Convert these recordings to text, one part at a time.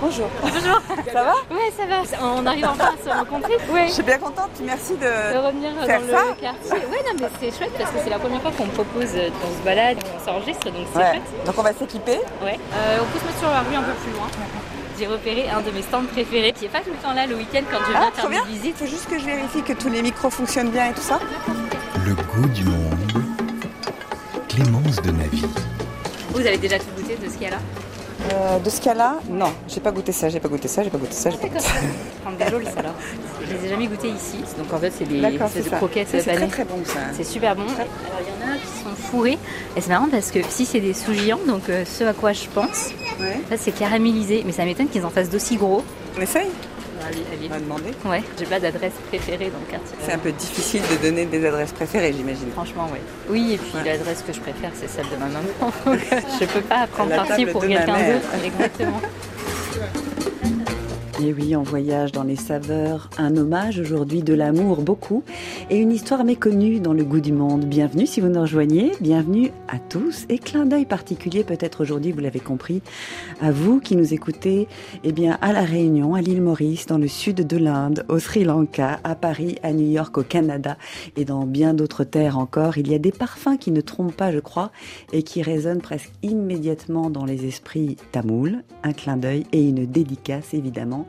Bonjour. Bonjour. Ça va Ouais, ça va. On arrive enfin à se rencontrer. Ouais. Je suis bien contente, merci de, de revenir faire dans ça. le quartier. Ouais, non, mais c'est chouette parce que c'est la première fois qu'on me propose euh, qu'on se balade, on s'enregistre, donc c'est Ouais. chouette. Donc on va s'équiper. Ouais. Euh, on peut se mettre sur la rue un peu plus loin. J'ai repéré un de mes stands préférés qui est pas tout le temps là le week-end quand je viens Ah, faire trop bien. des Il visites. faut juste que je vérifie que tous les micros fonctionnent bien et tout ça. Le goût du monde. Clémence de Navy. Vous avez déjà tout goûté de ce qu'il y a là? Euh, de ce cas-là, non, j'ai pas goûté ça, j'ai pas goûté ça, j'ai pas goûté ça. j'ai pas goûté ça. Je les ai jamais goûtés ici. Donc en fait, c'est des c'est croquettes C'est très très bon ça. C'est super bon. Alors il y en a qui sont fourrés. Et c'est marrant parce que si c'est des sous donc euh, ce à quoi je pense, Ouais. là c'est caramélisé. Mais ça m'étonne qu'ils en fassent d'aussi gros. On essaye? Allez. On va demander. Ouais, j'ai pas d'adresse préférée dans le quartier. C'est un peu difficile de donner des adresses préférées, j'imagine. Franchement, ouais. Oui, et puis Ouais. l'adresse que je préfère, c'est celle de ma maman. Je peux pas prendre parti pour quelqu'un d'autre. Exactement. Et oui, on voyage dans les saveurs, un hommage aujourd'hui de l'amour beaucoup et une histoire méconnue dans le goût du monde. Bienvenue si vous nous rejoignez, bienvenue à tous et clin d'œil particulier peut-être aujourd'hui, vous l'avez compris, à vous qui nous écoutez eh bien à la Réunion, à l'île Maurice, dans le sud de l'Inde, au Sri Lanka, à Paris, à New York, au Canada et dans bien d'autres terres encore. Il y a des parfums qui ne trompent pas, je crois, et qui résonnent presque immédiatement dans les esprits tamouls. Un clin d'œil et une dédicace évidemment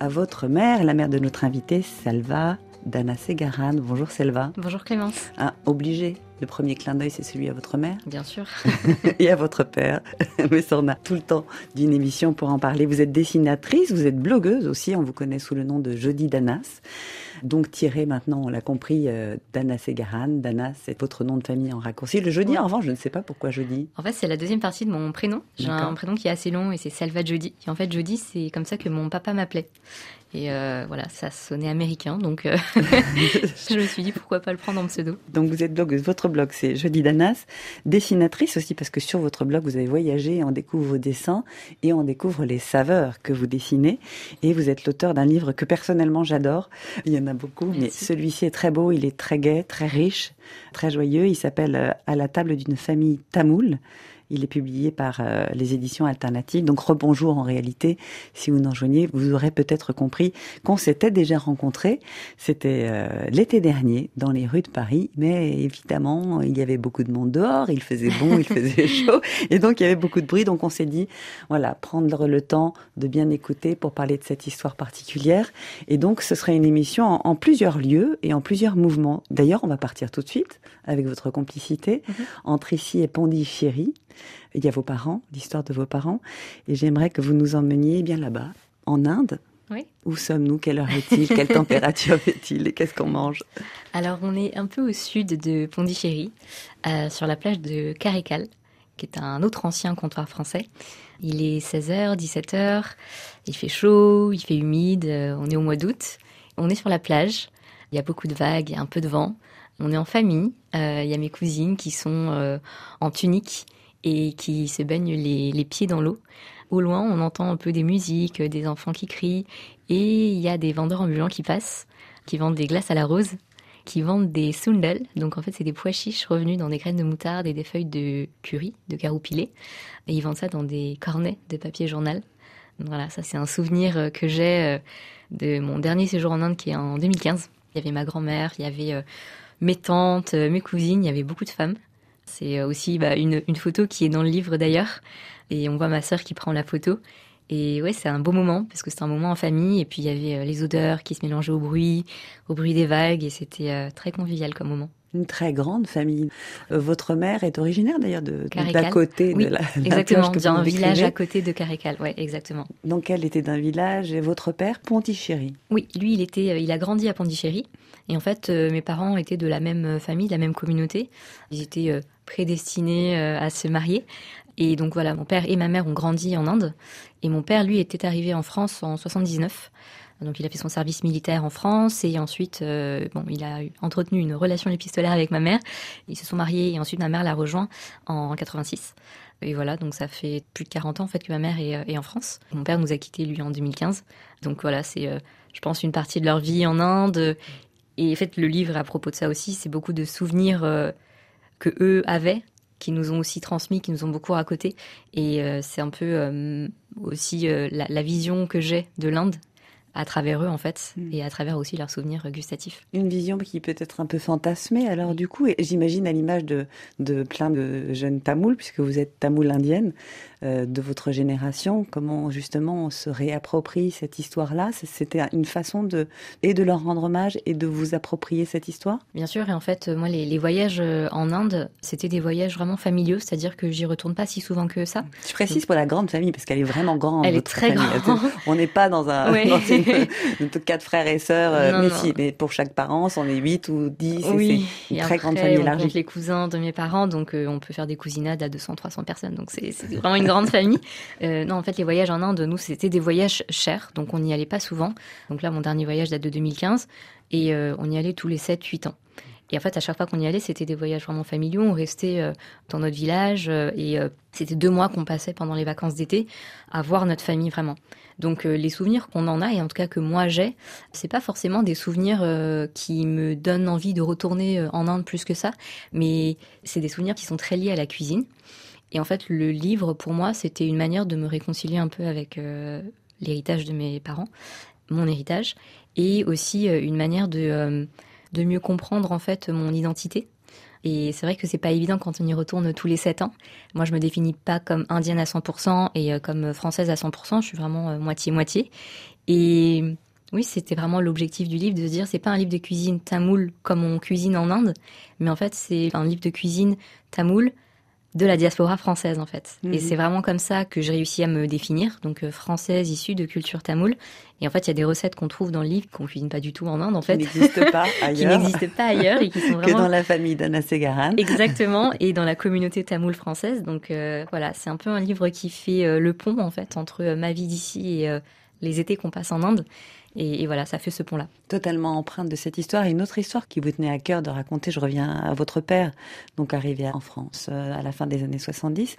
à votre mère, la mère de notre invitée, Salva Dana Segaran. Bonjour Selva. Bonjour Clémence. Ah, obligé. Le premier clin d'œil, c'est celui à votre mère Bien sûr. et à votre père. Mais ça, on a tout le temps d'une émission pour en parler. Vous êtes dessinatrice, vous êtes blogueuse aussi. On vous connaît sous le nom de Jeudi Danas. Donc tiré maintenant, on l'a compris, euh, Dana Segaran. Dana, c'est votre nom de famille en raccourci. Le jeudi, Ouais. en revanche, je ne sais pas pourquoi jeudi. En fait, c'est la deuxième partie de mon prénom. J'ai un prénom qui est assez long et c'est Salva Jody. Et en fait, Jody, c'est comme ça que mon papa m'appelait. Et euh, voilà, ça sonnait américain, donc euh, je me suis dit pourquoi pas le prendre en pseudo. Donc vous êtes blogueuse. Votre blog, c'est Jeudi Danas. Dessinatrice aussi, parce que sur votre blog, vous avez voyagé et on découvre vos dessins et on découvre les saveurs que vous dessinez. Et vous êtes l'auteur d'un livre que personnellement j'adore. Il y en a beaucoup, mais celui-ci est très beau. Il est très gai, très riche, très joyeux. Il s'appelle euh, À la table d'une famille tamoule. Il est publié par euh, les éditions alternatives. Donc rebonjour en réalité. Si vous nous rejoignez, vous aurez peut-être compris qu'on s'était déjà rencontrés. C'était euh, l'été dernier dans les rues de Paris. Mais évidemment, il y avait beaucoup de monde dehors. Il faisait bon, il faisait chaud. Et donc, il y avait beaucoup de bruit. Donc, on s'est dit, voilà, prendre le temps de bien écouter pour parler de cette histoire particulière. Et donc, ce serait une émission en, en plusieurs lieux et en plusieurs mouvements. D'ailleurs, on va partir tout de suite avec votre complicité Mhm. entre ici et Pondichéry. Il y a vos parents, l'histoire de vos parents. Et j'aimerais que vous nous emmeniez bien là-bas, en Inde. Oui. Où sommes-nous? Quelle heure est-il? Quelle température fait-il Et qu'est-ce qu'on mange? Alors, on est un peu au sud de Pondichéry, euh, sur la plage de Carical, qui est un autre ancien comptoir français. Il est 16h, 17h, il fait chaud, il fait humide, euh, on est au mois d'août. On est sur la plage, il y a beaucoup de vagues, il y a un peu de vent. On est en famille, euh, il y a mes cousines qui sont euh, en tunique et qui se baignent les, pieds dans l'eau. Au loin, on entend un peu des musiques, des enfants qui crient, et il y a des vendeurs ambulants qui passent, qui vendent des glaces à la rose qui vendent des sundal. Donc en fait, c'est des pois chiches revenus dans des graines de moutarde et des feuilles de curry, de carreau pilé. Et ils vendent ça dans des cornets de papier journal. Voilà, ça c'est un souvenir euh, que j'ai euh, de mon dernier séjour en Inde qui est en 2015. Il y avait ma grand-mère, il y avait euh, mes tantes, mes cousines, il y avait beaucoup de femmes. C'est euh, aussi bah, une, une photo qui est dans le livre d'ailleurs. Et on voit ma sœur qui prend la photo. Et ouais, c'est un beau moment parce que c'est un moment en famille. Et puis il y avait euh, les odeurs qui se mélangeaient au bruit, au bruit des vagues. Et c'était euh, très convivial comme moment. Une très grande famille. Votre mère est originaire d'ailleurs de d'à côté Oui, de la, Exactement, d'un village à côté de Carical. Ouais, exactement. Donc elle était d'un village et votre père Pontichéry. Oui, lui, il était, il a grandi à Pondichéry. Et en fait, mes parents étaient de la même famille, de la même communauté. Ils étaient prédestinés euh, à se marier. Et donc voilà, mon père et ma mère ont grandi en Inde. Et mon père, lui, était arrivé en France en 79. Donc il a fait son service militaire en France et ensuite, euh, bon, il a entretenu une relation épistolaire avec ma mère. Ils se sont mariés et ensuite ma mère l'a rejoint en 86. Et voilà, donc ça fait plus de 40 ans en fait que ma mère est, euh, est en France. Mon père nous a quittés lui en 2015. Donc voilà, c'est, je pense, une partie de leur vie en Inde. Et en fait, le livre à propos de ça aussi, c'est beaucoup de souvenirs que eux avaient qui nous ont aussi transmis, qui nous ont beaucoup raconté. Et c'est un peu aussi la, vision que j'ai de l'Inde à travers eux en fait hmm. et à travers aussi leurs souvenirs gustatifs. Une vision qui peut être un peu fantasmée alors du coup, et j'imagine à l'image de, de plein de jeunes tamouls, puisque vous êtes tamoul indienne, euh, de votre génération, comment justement on se réapproprie cette histoire-là? C'était une façon de, et de leur rendre hommage et de vous approprier cette histoire? Bien sûr, et en fait, moi les, les voyages euh, en Inde, c'était des voyages vraiment familiaux, c'est-à-dire que j'y retourne pas si souvent que ça. Je précise pour la grande famille, parce qu'elle est vraiment grande. Elle est très grande. On n'est pas dans un... quatre frères et sœurs, euh, mais si, mais pour chaque parent, on est huit ou dix, oui. c'est une très grande famille compte les cousins de mes parents, donc euh, on peut faire des cousinades à 200, 300 personnes, donc c'est vraiment une grande famille. Euh, non, en fait, les voyages en Inde, nous, c'était des voyages chers, donc on n'y allait pas souvent. Donc là, mon dernier voyage date de 2015, et on y allait tous les 7, 8 ans. Et en fait, à chaque fois qu'on y allait, c'était des voyages vraiment familiaux. On restait dans notre village et c'était deux mois qu'on passait pendant les vacances d'été à voir notre famille vraiment. Donc euh, les souvenirs qu'on en a et en tout cas que moi j'ai, c'est pas forcément des souvenirs euh, qui me donnent envie de retourner euh, en Inde plus que ça, mais c'est des souvenirs qui sont très liés à la cuisine. Et en fait, le livre pour moi, c'était une manière de me réconcilier un peu avec l'héritage de mes parents, mon héritage, et aussi une manière de de mieux comprendre en fait mon identité et c'est vrai que c'est pas évident quand on y retourne tous les sept ans. Moi, je me définis pas comme indienne à 100% et euh, comme française à 100%. Je suis vraiment euh, moitié-moitié. Et oui, c'était vraiment l'objectif du livre de se dire c'est pas un livre de cuisine tamoul comme on cuisine en Inde, mais en fait c'est un livre de cuisine tamoul de la diaspora française en fait. Et mhm. c'est vraiment comme ça que j'ai réussi à me définir, donc euh, française issue de culture tamoule. Et en fait, il y a des recettes qu'on trouve dans le livre qu'on cuisine pas du tout en Inde en fait, qui n'existent pas ailleurs, qui n'existent pas ailleurs et qui sont vraiment que dans la famille d'Anna Segaran. Exactement, et dans la communauté tamoule française. Donc euh, voilà, c'est un peu un livre qui fait euh, le pont en fait entre ma vie d'ici et les étés qu'on passe en Inde. Et, voilà, ça fait ce pont-là. Totalement empreinte de cette histoire. Et une autre histoire qui vous tenait à cœur de raconter, je reviens à votre père, donc arrivé en France euh, à la fin des années 70.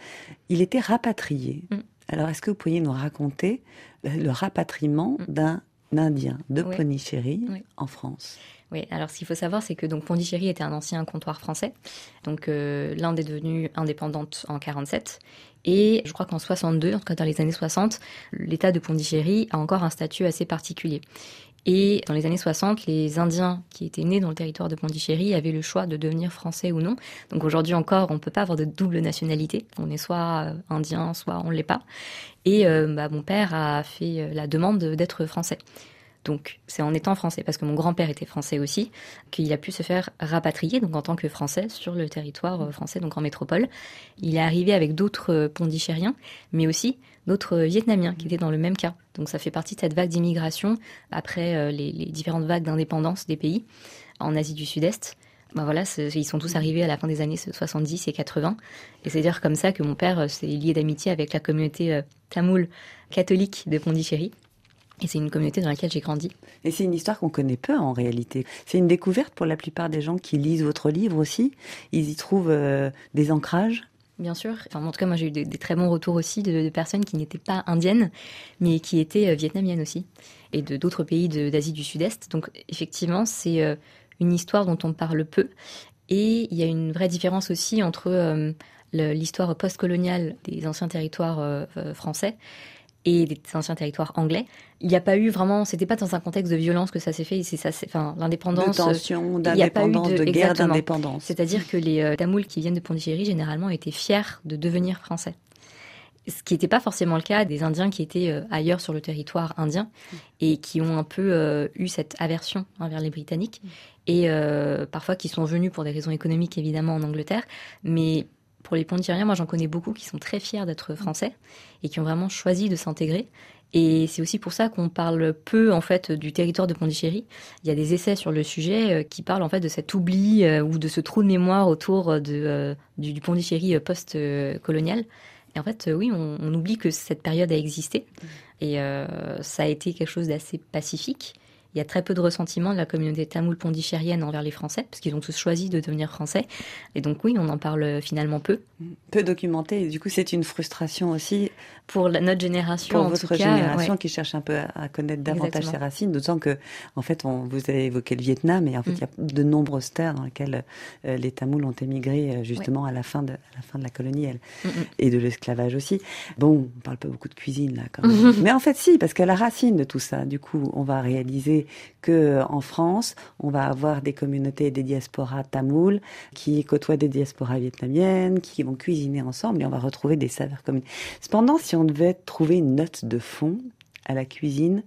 Il était rapatrié. Mm. Alors, est-ce que vous pourriez nous raconter le rapatriement mm. d'un Indien de Pondichéry en France? Oui, alors ce qu'il faut savoir, c'est que donc Pondichéry était un ancien comptoir français. Donc euh, l'Inde est devenue indépendante en 47 et je crois qu'en 62, en tout cas dans les années 60, l'État de Pondichéry a encore un statut assez particulier. Et dans les années 60, les Indiens qui étaient nés dans le territoire de Pondichéry avaient le choix de devenir français ou non. Donc aujourd'hui encore, on ne peut pas avoir de double nationalité. On est soit euh, indien, soit on ne l'est pas. Et euh, bah, mon père a fait euh, la demande d'être français. Donc c'est en étant français, parce que mon grand-père était français aussi, qu'il a pu se faire rapatrier, donc en tant que français, sur le territoire euh, français, donc en métropole. Il est arrivé avec d'autres euh, pondichériens, mais aussi d'autres euh, Vietnamiens qui étaient dans le même cas. Donc ça fait partie de cette vague d'immigration après les, différentes vagues d'indépendance des pays en Asie du Sud-Est. Ben voilà, ils sont tous arrivés à la fin des années 70 et 80. Et c'est dire comme ça que mon père s'est lié d'amitié avec la communauté tamoule catholique de Pondichéry. Et c'est une communauté dans laquelle j'ai grandi. Et c'est une histoire qu'on connaît peu en réalité. C'est une découverte pour la plupart des gens qui lisent votre livre aussi. Ils y trouvent euh, des ancrages. Bien sûr. Enfin, en tout cas, moi j'ai eu des, très bons retours aussi de, personnes qui n'étaient pas indiennes, mais qui étaient euh, vietnamiennes aussi, et de d'autres pays d'Asie du Sud-Est. Donc effectivement, c'est euh, une histoire dont on parle peu. Et il y a une vraie différence aussi entre l'histoire post-coloniale des anciens territoires français et des anciens territoires anglais. Il n'y a pas eu vraiment, c'était pas dans un contexte de violence que ça s'est fait. C'est ça, enfin l'indépendance. De tension, d'indépendance, de, de, guerre d'indépendance. C'est-à-dire que les euh, Tamouls qui viennent de Pondichéry généralement étaient fiers de devenir français. Ce qui n'était pas forcément le cas des Indiens qui étaient euh, ailleurs sur le territoire indien et qui ont un peu euh, eu cette aversion envers les Britanniques et parfois qui sont venus pour des raisons économiques évidemment en Angleterre, mais pour les Pondichéryens, moi j'en connais beaucoup qui sont très fiers d'être français et qui ont vraiment choisi de s'intégrer. Et c'est aussi pour ça qu'on parle peu en fait du territoire de Pondichéry. Il y a des essais sur le sujet euh, qui parlent en fait de cet oubli euh, ou de ce trou de mémoire autour de, euh, du, Pondichéry post-colonial. Et en fait, oui, on, oublie que cette période a existé et ça a été quelque chose d'assez pacifique il y a très peu de ressentiment de la communauté tamoule pondichérienne envers les Français, parce qu'ils ont tous choisi de devenir français. Et donc oui, on en parle finalement peu. Peu documenté, du coup c'est une frustration aussi. Pour la, notre génération, pour en votre tout cas, génération ouais. qui cherche un peu à, à connaître davantage Exactement. ses racines, d'autant que, en fait, on, vous avez évoqué le Vietnam, et en fait, Mm. il y a de nombreuses terres dans lesquelles euh, les Tamouls ont émigré euh, justement à, la fin de, à la fin de la colonie elle, Mm, mm. et de l'esclavage aussi. Bon, on parle pas beaucoup de cuisine là, quand même. mais en fait, si, parce qu'à la racine de tout ça, du coup, on va réaliser que euh, en France, on va avoir des communautés et des diasporas tamouls qui côtoient des diasporas vietnamiennes, qui vont cuisiner ensemble, et on va retrouver des saveurs communes. Cependant, si on devait trouver une note de fond à la cuisine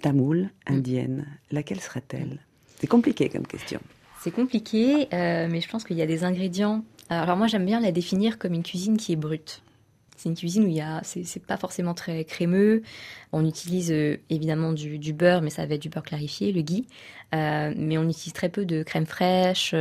tamoule indienne, laquelle serait-elle C'est compliqué comme question. C'est compliqué, euh, mais je pense qu'il y a des ingrédients. Alors moi, j'aime bien la définir comme une cuisine qui est brute. C'est une cuisine où il y a, c'est c'est pas forcément très crémeux. On utilise euh, évidemment du, du beurre, mais ça va être du beurre clarifié, le ghee. Euh, mais on utilise très peu de crème fraîche.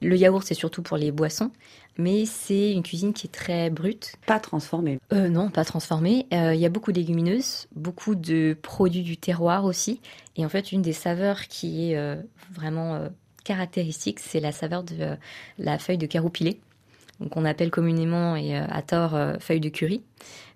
Le yaourt, c'est surtout pour les boissons. Mais c'est une cuisine qui est très brute. Pas transformée. Euh, non, pas transformée. Euh, Il y a beaucoup de légumineuses, beaucoup de produits du terroir aussi. Et en fait, une des saveurs qui est euh, vraiment caractéristique, c'est la saveur de la feuille de caroupilé. Donc, on appelle communément et à tort feuille de curry,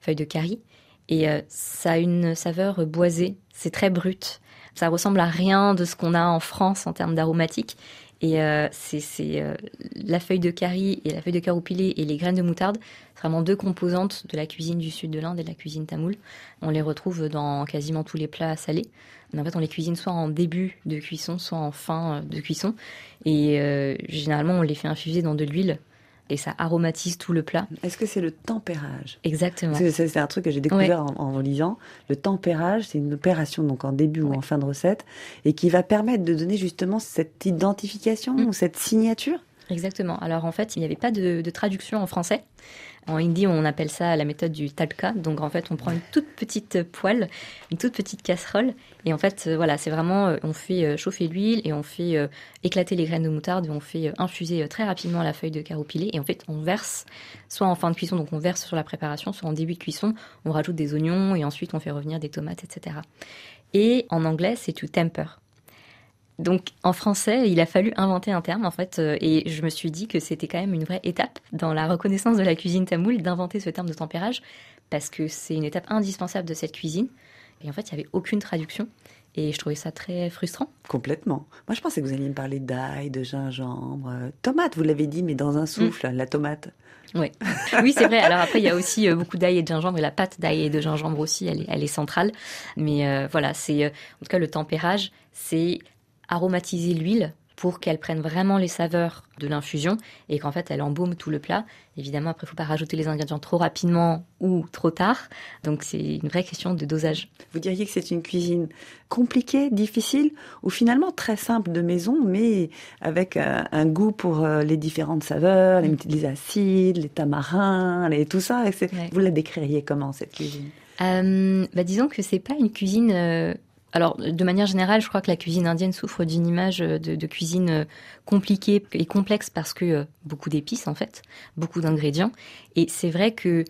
feuille de curry. Et ça a une saveur boisée. C'est très brut. Ça ressemble à rien de ce qu'on a en France en termes d'aromatiques. Et euh, c'est euh, la feuille de curry et la feuille de caroupilé et les graines de moutarde. C'est vraiment deux composantes de la cuisine du sud de l'Inde et de la cuisine tamoule. On les retrouve dans quasiment tous les plats salés. En fait, on les cuisine soit en début de cuisson, soit en fin euh, de cuisson. Et euh, généralement, on les fait infuser dans de l'huile. Et ça aromatise tout le plat. Est-ce que c'est le tempérage Exactement. C'est un truc que j'ai découvert en, en lisant. Le tempérage, c'est une opération donc en début ou en fin de recette et qui va permettre de donner justement cette identification Mm. ou cette signature? Exactement. Alors en fait, il n'y avait pas de, de traduction en français. En hindi, on appelle ça la méthode du talka. Donc en fait, on prend une toute petite poêle, une toute petite casserole, et en fait, euh, voilà, c'est vraiment, euh, on fait euh, chauffer l'huile et on fait éclater les graines de moutarde et on fait infuser très rapidement la feuille de caroupilé. Et en fait, on verse soit en fin de cuisson, donc on verse sur la préparation, soit en début de cuisson, on rajoute des oignons et ensuite on fait revenir des tomates, etc. Et en anglais, c'est to temper. Donc en français, il a fallu inventer un terme en fait, euh, et je me suis dit que c'était quand même une vraie étape dans la reconnaissance de la cuisine tamoule d'inventer ce terme de tempérage, parce que c'est une étape indispensable de cette cuisine. Et en fait, il n'y avait aucune traduction, et je trouvais ça très frustrant. Complètement. Moi, je pensais que vous alliez me parler d'ail, de gingembre, euh, tomate, vous l'avez dit, mais dans un souffle, la tomate. Ouais. Oui, c'est vrai. Alors après, il y a aussi euh, beaucoup d'ail et de gingembre, et la pâte d'ail et de gingembre aussi, elle est, elle est centrale. Mais euh, voilà, c'est euh, en tout cas le tempérage, c'est aromatiser l'huile pour qu'elle prenne vraiment les saveurs de l'infusion et qu'en fait elle embaume tout le plat. Évidemment, après, il faut pas rajouter les ingrédients trop rapidement ou trop tard. Donc c'est une vraie question de dosage. Vous diriez que c'est une cuisine compliquée, difficile, ou finalement très simple de maison, mais avec euh, un goût pour euh, les différentes saveurs, les, les acides, les tamarins, les, tout ça? Ouais. Vous la décririez comment cette cuisine? Euh, bah, disons que c'est pas une cuisine. euh, alors, de manière générale, je crois que la cuisine indienne souffre d'une image euh, de, cuisine euh, compliquée et complexe parce que euh, beaucoup d'épices en fait, beaucoup d'ingrédients. Et c'est vrai que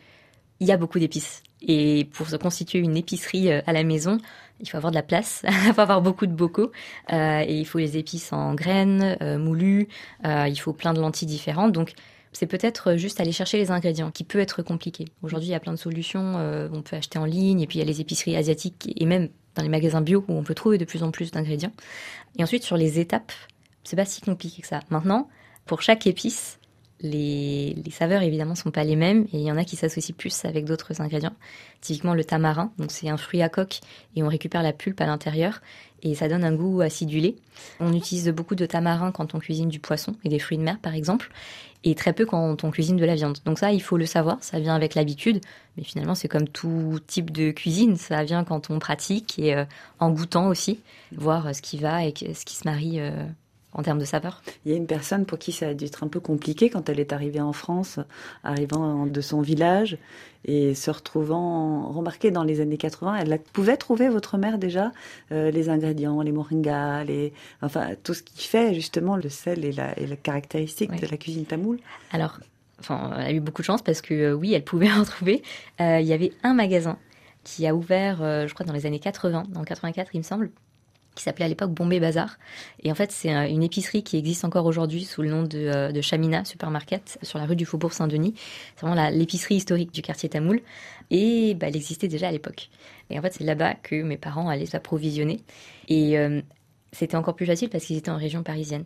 il y a beaucoup d'épices. Et pour se constituer une épicerie à la maison, il faut avoir de la place, il faut avoir beaucoup de bocaux, et il faut les épices en graines, euh, moulues, il faut plein de lentilles différentes. Donc, c'est peut-être juste aller chercher les ingrédients, qui peut être compliqué. Aujourd'hui, il y a plein de solutions, on peut acheter en ligne, et puis il y a les épiceries asiatiques, et même dans les magasins bio, où on peut trouver de plus en plus d'ingrédients. Et ensuite, sur les étapes, c'est pas si compliqué que ça. Maintenant, pour chaque épice, les, saveurs évidemment sont pas les mêmes et il y en a qui s'associent plus avec d'autres ingrédients. Typiquement le tamarin, donc c'est un fruit à coque et on récupère la pulpe à l'intérieur et ça donne un goût acidulé. On utilise beaucoup de tamarin quand on cuisine du poisson et des fruits de mer par exemple et très peu quand on cuisine de la viande. Donc ça, il faut le savoir, ça vient avec l'habitude, mais finalement c'est comme tout type de cuisine, ça vient quand on pratique et euh, en goûtant aussi, voir euh, ce qui va et ce qui se marie euh, en termes de saveur. Il y a une personne pour qui ça a dû être un peu compliqué quand elle est arrivée en France, arrivant de son village et se retrouvant remarqué dans les années 80. Elle pouvait trouver votre mère déjà euh, les ingrédients, les moringas, les enfin tout ce qui fait justement le sel et la, et la caractéristique Oui. de la cuisine tamoule. Alors, enfin, elle a eu beaucoup de chance parce que euh, oui, elle pouvait en trouver. Euh, il y avait un magasin qui a ouvert, je crois, dans les années 80, en 84, il me semble, qui s'appelait à l'époque Bombay Bazar. Et en fait, c'est une épicerie qui existe encore aujourd'hui sous le nom de, de Chamina Supermarket sur la rue du Faubourg Saint-Denis. C'est vraiment l'épicerie historique du quartier Tamoul. Et bah, elle existait déjà à l'époque. Et en fait, c'est là-bas que mes parents allaient s'approvisionner. Et c'était encore plus facile parce qu'ils étaient en région parisienne.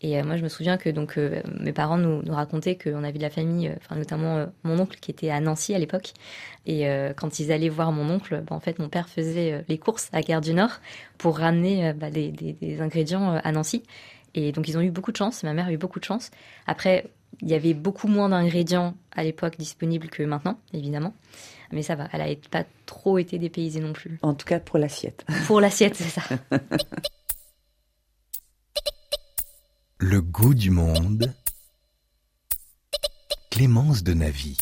Et euh, moi, je me souviens que donc euh, mes parents nous, nous racontaient qu'on avait de la famille, euh, enfin notamment mon oncle qui était à Nancy à l'époque. Et quand ils allaient voir mon oncle, bah, en fait, mon père faisait les courses à Gare du Nord pour ramener bah, des, des, ingrédients à Nancy. Et donc, ils ont eu beaucoup de chance. Ma mère a eu beaucoup de chance. Après, il y avait beaucoup moins d'ingrédients à l'époque disponibles que maintenant, évidemment. Mais ça va, elle n'a pas trop été dépaysée non plus. En tout cas, pour l'assiette. Pour l'assiette, c'est ça. Le goût du monde. Clémence de Navy.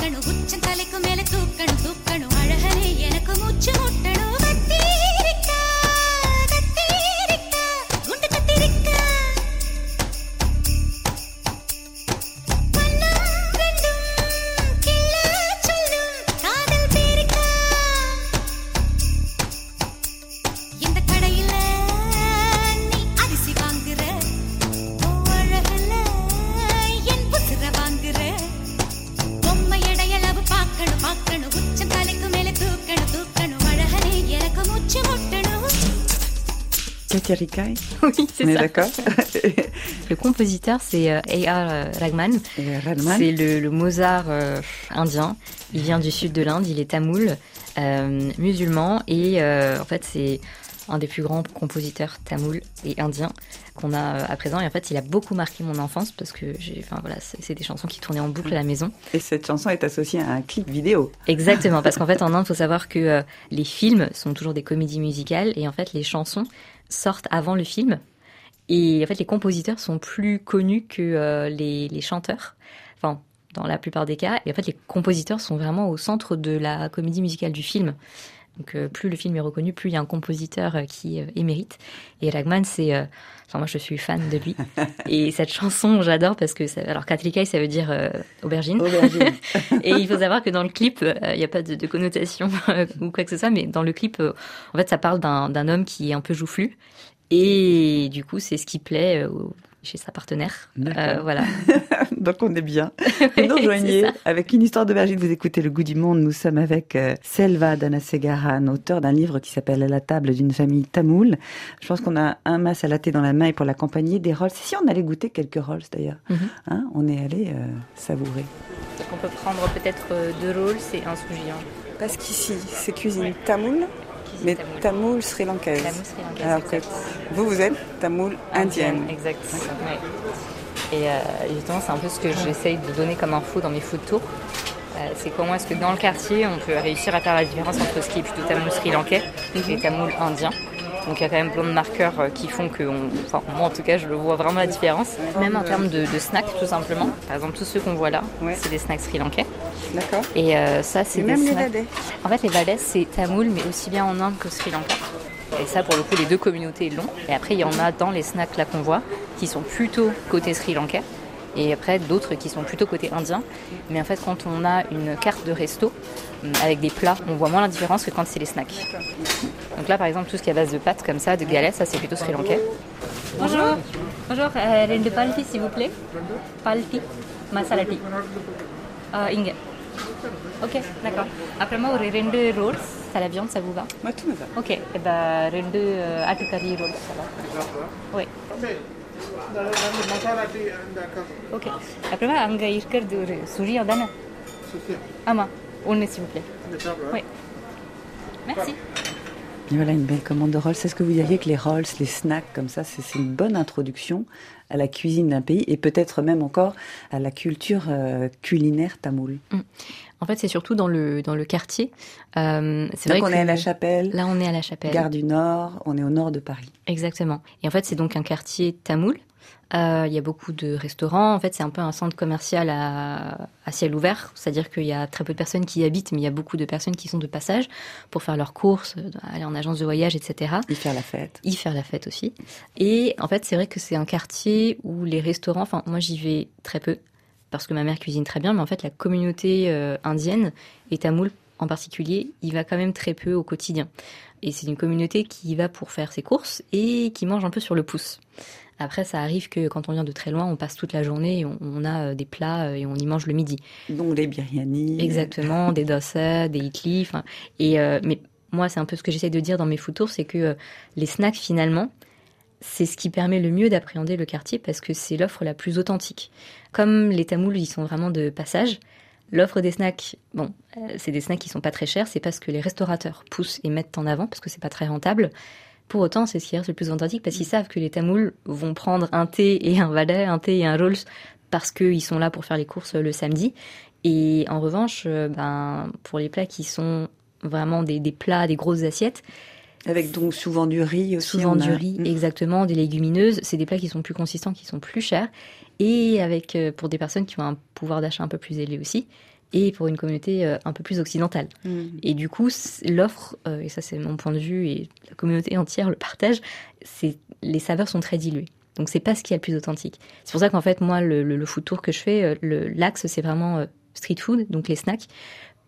கணு Oui, c'est ça. d'accord. le compositeur, c'est euh, A.R. Ragman. C'est le, Mozart euh, indien. Il vient du sud de l'Inde, il est tamoul, euh, musulman, et en fait, c'est un des plus grands compositeurs tamoul et indiens qu'on a à présent. Et en fait, il a beaucoup marqué mon enfance parce que j'ai, enfin voilà, c'est des chansons qui tournaient en boucle à la maison. Et cette chanson est associée à un clip vidéo. Exactement, parce qu'en fait, en Inde, il faut savoir que les films sont toujours des comédies musicales et en fait, les chansons sortent avant le film. Et en fait, les compositeurs sont plus connus que euh, les, chanteurs. Enfin, dans la plupart des cas. Et en fait, les compositeurs sont vraiment au centre de la comédie musicale du film. Donc, euh, plus le film est reconnu, plus il y a un compositeur euh, qui émérite. Et Ragman, c'est. enfin, moi, je suis fan de lui. et cette chanson, j'adore parce que. Ça, alors, Katrikai, ça veut dire aubergine. Aubergine. et il faut savoir que dans le clip, il n'y a pas de, de connotation ou quoi que ce soit, mais dans le clip, en fait, ça parle d'un homme qui est un peu joufflu et du coup, c'est ce qui plaît euh, chez sa partenaire. Euh, voilà. Donc on est bien. Vous nous rejoignez avec une histoire de d'aubergine. Vous écoutez Le Goût du Monde. Nous sommes avec euh, Selva Danasegaran, auteur d'un livre qui s'appelle La table d'une famille tamoule. Je pense qu'on a un masque à la thé dans la main et pour l'accompagner des rolls. Si on allait goûter quelques rolls d'ailleurs, mhm. hein, on est allé savourer. Donc on peut prendre peut-être deux rolls et un sous Parce qu'ici, c'est cuisine tamoule mais tamoul sri lankaise. Tamoul sri vous, vous êtes tamoul indienne. Exact. Et euh, justement, c'est un peu ce que j'essaye de donner comme info dans mes food tours. Euh, c'est comment est-ce que dans le quartier, on peut réussir à faire la différence entre ce qui est plutôt tamoul sri lankais et tamoul indien. Donc il y a quand même plein de marqueurs euh, qui font que, enfin moi en tout cas, je le vois vraiment la différence. Même en termes de, snacks, tout simplement. Par exemple, tous ceux qu'on voit là, c'est des snacks sri lankais. D'accord. Et euh, ça, c'est des même les vadais. En fait, les vadais, c'est tamoul, mais aussi bien en Inde qu'au Sri Lanka. Et ça, pour le coup, les deux communautés l'ont. Et après, il y en a dans les snacks là qu'on voit, qui sont plutôt côté sri lankais. et après d'autres qui sont plutôt côté indien. Mais en fait, quand on a une carte de resto Mm. avec des plats. On voit moins la différence que quand c'est les snacks. Donc là, par exemple, tout ce qui est à base de pâtes comme ça, de galettes, ça c'est plutôt sri lankais. Bonjour. Bonjour, euh, reine de palti s'il vous plaît. Palti, masala tea. Euh, Inge. Ok, d'accord. Après moi, aurait rendu rolls à la viande, ça vous va? Moi, tout me va. Ok, et ben bah, rendu euh, atu curry rolls, ça va. Oui. Okay ಅಪ್ಪ ಹಂಗೆ ಇರ್ಕರ್ದು ಸುರಿ ಅದಾನ ಆಮಾಂ on est s'il vous plaît. Oui. Merci. Voilà une belle commande de rolls. Est-ce que vous diriez que les rolls, les snacks comme ça, c'est une bonne introduction à la cuisine d'un pays et peut-être même encore à la culture euh, culinaire tamoule. Hum. En fait, c'est surtout dans le, dans le quartier. Euh, c'est donc vrai on est à La Chapelle. Là, on est à La Chapelle. Gare du Nord, on est au nord de Paris. Exactement. Et en fait, c'est donc un quartier tamoul euh, Il y a beaucoup de restaurants. En fait, c'est un peu un centre commercial à, à ciel ouvert. C'est-à-dire qu'il y a très peu de personnes qui y habitent, mais il y a beaucoup de personnes qui sont de passage pour faire leurs courses, aller en agence de voyage, etc. Y faire la fête. y faire la fête aussi. Et en fait, c'est vrai que c'est un quartier où les restaurants, enfin moi j'y vais très peu parce que ma mère cuisine très bien, mais en fait la communauté euh, indienne et tamoul en particulier, il va quand même très peu au quotidien. Et c'est une communauté qui y va pour faire ses courses et qui mange un peu sur le pouce. Après, ça arrive que quand on vient de très loin, on passe toute la journée et on, on a euh, des plats euh, et on y mange le midi. Donc les biryani. Exactement, des dosa, des enfin, Et euh, mais moi, c'est un peu ce que j'essaie de dire dans mes food tours, c'est que euh, les snacks finalement, c'est ce qui permet le mieux d'appréhender le quartier parce que c'est l'offre la plus authentique. Comme les Tamouls, ils sont vraiment de passage. L'offre des snacks, bon, euh, c'est des snacks qui sont pas très chers, c'est parce que les restaurateurs poussent et mettent en avant parce que c'est pas très rentable. Pour autant, c'est ce qui reste le plus authentique parce qu'ils savent que les Tamouls vont prendre un thé et un valet, un thé et un rolls parce qu'ils sont là pour faire les courses le samedi. Et en revanche, euh, ben, pour les plats qui sont vraiment des, des plats, des grosses assiettes, Avec donc souvent du riz aussi. souvent a- du riz, Mm. exactement, des légumineuses, c'est des plats qui sont plus consistants, qui sont plus chers, et avec euh, pour des personnes qui ont un pouvoir d'achat un peu plus élevé aussi, et pour une communauté euh, un peu plus occidentale. Mm. Et du coup, l'offre, euh, et ça c'est mon point de vue, et la communauté entière le partage, c'est les saveurs sont très diluées. Donc c'est pas ce qui est le plus authentique. C'est pour ça qu'en fait, moi, le, le, le food tour que je fais, euh, l'axe, c'est vraiment euh, street food, donc les snacks.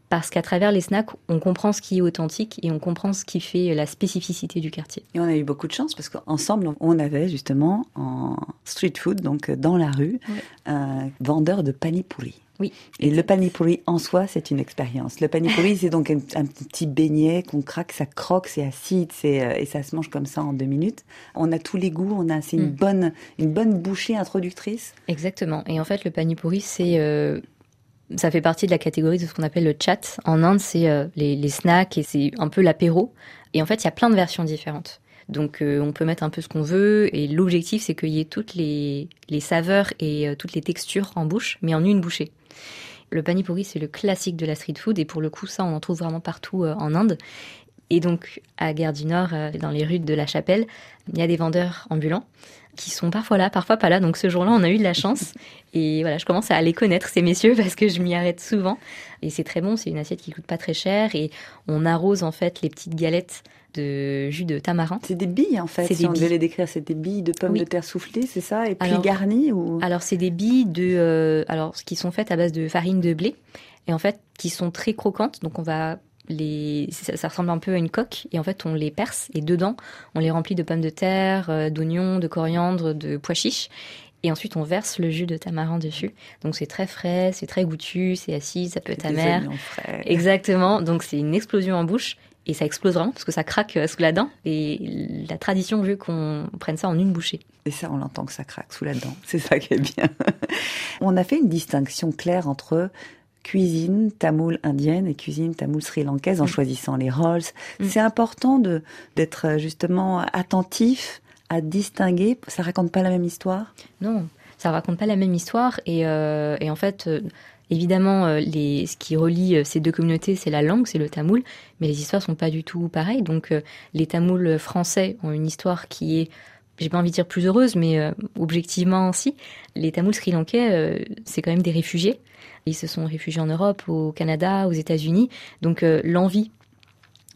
Parce qu'à travers les snacks, on comprend ce qui est authentique et on comprend ce qui fait la spécificité du quartier. Et on a eu beaucoup de chance parce qu'ensemble, on avait justement en street food, donc dans la rue, Ouais. un vendeur de panipuri. Oui. Et le panipuri en soi, c'est une expérience. Le panipuri, c'est donc un, un petit beignet qu'on craque, ça croque, c'est acide, c'est euh, et ça se mange comme ça en deux minutes. On a tous les goûts, on a c'est une Mm. bonne une bonne bouchée introductrice. Exactement. Et en fait, le panipuri, c'est euh, ça fait partie de la catégorie de ce qu'on appelle le chat. En Inde, c'est euh, les, les snacks et c'est un peu l'apéro. Et en fait, il y a plein de versions différentes. Donc, euh, on peut mettre un peu ce qu'on veut. Et l'objectif, c'est qu'il y ait toutes les, les saveurs et euh, toutes les textures en bouche, mais en une bouchée. Le panipuri, c'est le classique de la street food. Et pour le coup, ça, on en trouve vraiment partout euh, en Inde. Et donc, à Gare du Nord, dans les rues de la Chapelle, il y a des vendeurs ambulants qui sont parfois là, parfois pas là. Donc ce jour-là, on a eu de la chance. Et voilà, je commence à les connaître, ces messieurs, parce que je m'y arrête souvent. Et c'est très bon, c'est une assiette qui coûte pas très cher. Et on arrose en fait les petites galettes de jus de tamarin. C'est des billes en fait. C'est Si des on devait billes. les décrire, c'est des billes de pommes Oui. de terre soufflées, c'est ça, et puis Alors- garnies ou Alors c'est des billes de, euh, alors qui sont faites à base de farine de blé et en fait qui sont très croquantes. Donc on va les, ça, ça ressemble un peu à une coque et en fait on les perce et dedans on les remplit de pommes de terre, euh, d'oignons, de coriandre, de pois chiches. Et ensuite, on verse le jus de tamarin dessus. Donc, c'est très frais, c'est très goûtu, c'est acide, ça peut être amer. Exactement. Donc, c'est une explosion en bouche. Et ça explose vraiment parce que ça craque euh, sous la dent. Et la tradition veut qu'on prenne ça en une bouchée. Et ça, on l'entend que ça craque sous la dent. C'est ça qui est bien. on a fait une distinction claire entre cuisine tamoule indienne et cuisine tamoule sri-lankaise en Mm. choisissant les rolls. Mm. C'est important de d'être euh, justement attentif à distinguer. Ça raconte pas la même histoire? Non, ça raconte pas la même histoire. Et, euh, et en fait, euh, évidemment, euh, ce qui relie euh, ces deux communautés, c'est la langue, c'est le tamoul. Mais les histoires sont pas du tout pareilles. Donc, euh, les tamouls français ont une histoire qui est, j'ai pas envie de dire plus heureuse, mais objectivement aussi. Les tamouls sri-lankais, c'est quand même des réfugiés. Ils se sont réfugiés en Europe, au Canada, aux États-Unis. Donc, l'envie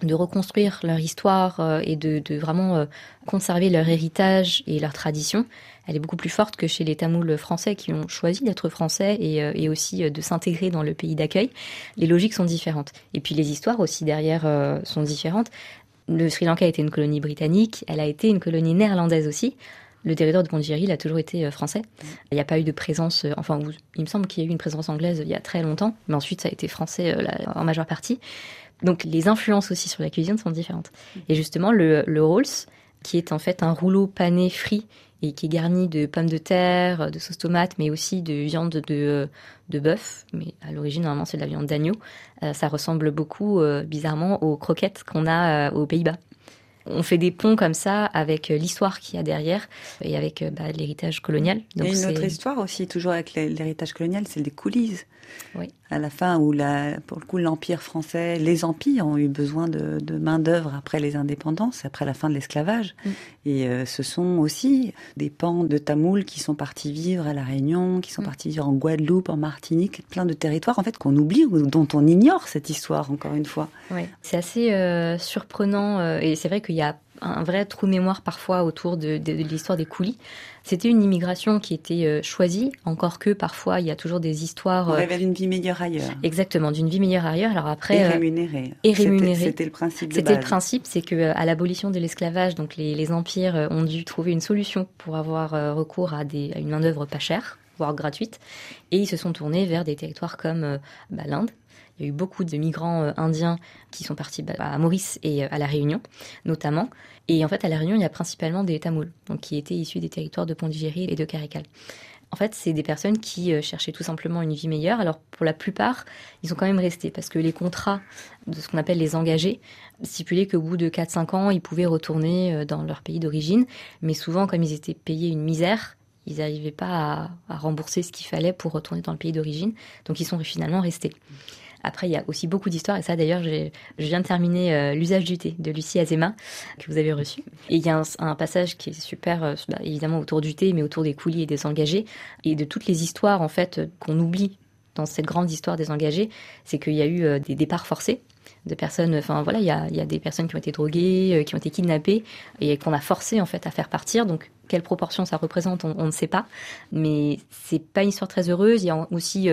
de reconstruire leur histoire euh, et de, vraiment euh, conserver leur héritage et leur tradition, elle est beaucoup plus forte que chez les Tamouls français qui ont choisi d'être français et, euh, aussi de s'intégrer dans le pays d'accueil. Les logiques sont différentes. Et puis les histoires aussi derrière sont différentes. Le Sri Lanka a été une colonie britannique, elle a été une colonie néerlandaise aussi. Le territoire de Pondichéry, a toujours été français. Il n'y a pas eu de présence, enfin, il me semble qu'il y a eu une présence anglaise il y a très longtemps, mais ensuite ça a été français en majeure partie. Donc les influences aussi sur la cuisine sont différentes. Et justement, le, le rolls, qui est en fait un rouleau pané frit et qui est garni de pommes de terre, de sauce tomate, mais aussi de viande de, de bœuf. Mais à l'origine, normalement, c'est de la viande d'agneau. Euh, ça ressemble beaucoup, euh, bizarrement, aux croquettes qu'on a euh, aux Pays-Bas. On fait des ponts comme ça avec l'histoire qu'il y a derrière et avec bah, l'héritage colonial. Donc Il y a une autre histoire aussi, toujours avec l'héritage colonial, c'est des coulisses. Oui. À la fin, où la, pour le coup, l'Empire français, les empires ont eu besoin de, de main-d'œuvre après les indépendances, après la fin de l'esclavage. Mm. Et euh, ce sont aussi des pans de Tamoul qui sont partis vivre à La Réunion, qui sont mm. partis vivre en Guadeloupe, en Martinique, plein de territoires en fait qu'on oublie ou dont on ignore cette histoire, encore une fois. Oui, c'est assez euh, surprenant. Euh, et c'est vrai qu'il y a un vrai trou de mémoire parfois autour de, de, de l'histoire des coulis. C'était une immigration qui était euh, choisie, encore que parfois il y a toujours des histoires. On euh, rêvait d'une vie meilleure ailleurs. Exactement, d'une vie meilleure ailleurs. Alors après. Et euh, rémunérée. Et rémunérée. C'était le principe. C'était le principe, c'est que à l'abolition de l'esclavage, donc les, les, empires ont dû trouver une solution pour avoir recours à, des, à une main d'œuvre pas chère, voire gratuite, et ils se sont tournés vers des territoires comme bah, l'Inde, il y a eu beaucoup de migrants indiens qui sont partis bah, à Maurice et à La Réunion, notamment. Et en fait, à La Réunion, il y a principalement des Tamouls, donc qui étaient issus des territoires de Pondichéry et de Carical. En fait, c'est des personnes qui euh, cherchaient tout simplement une vie meilleure. Alors, pour la plupart, ils sont quand même restés parce que les contrats de ce qu'on appelle les engagés stipulaient qu'au bout de 4-5 ans, ils pouvaient retourner euh, dans leur pays d'origine. Mais souvent, comme ils étaient payés une misère, ils n'arrivaient pas à rembourser ce qu'il fallait pour retourner dans le pays d'origine. Donc, ils sont finalement restés. Après, il y a aussi beaucoup d'histoires, et ça d'ailleurs, je viens de terminer euh, L'usage du thé de Lucie Azema, que vous avez reçu. Et il y a un, passage qui est super, euh, bah, évidemment autour du thé, mais autour des coulis et des engagés, et de toutes les histoires en fait qu'on oublie dans cette grande histoire des engagés, c'est qu'il y a eu euh, des départs forcés de personnes, enfin voilà, il y a, il y a des personnes qui ont été droguées, qui ont été kidnappées et qu'on a forcé en fait à faire partir. Donc quelle proportion ça représente, on, on ne sait pas, mais c'est pas une histoire très heureuse. Il y a aussi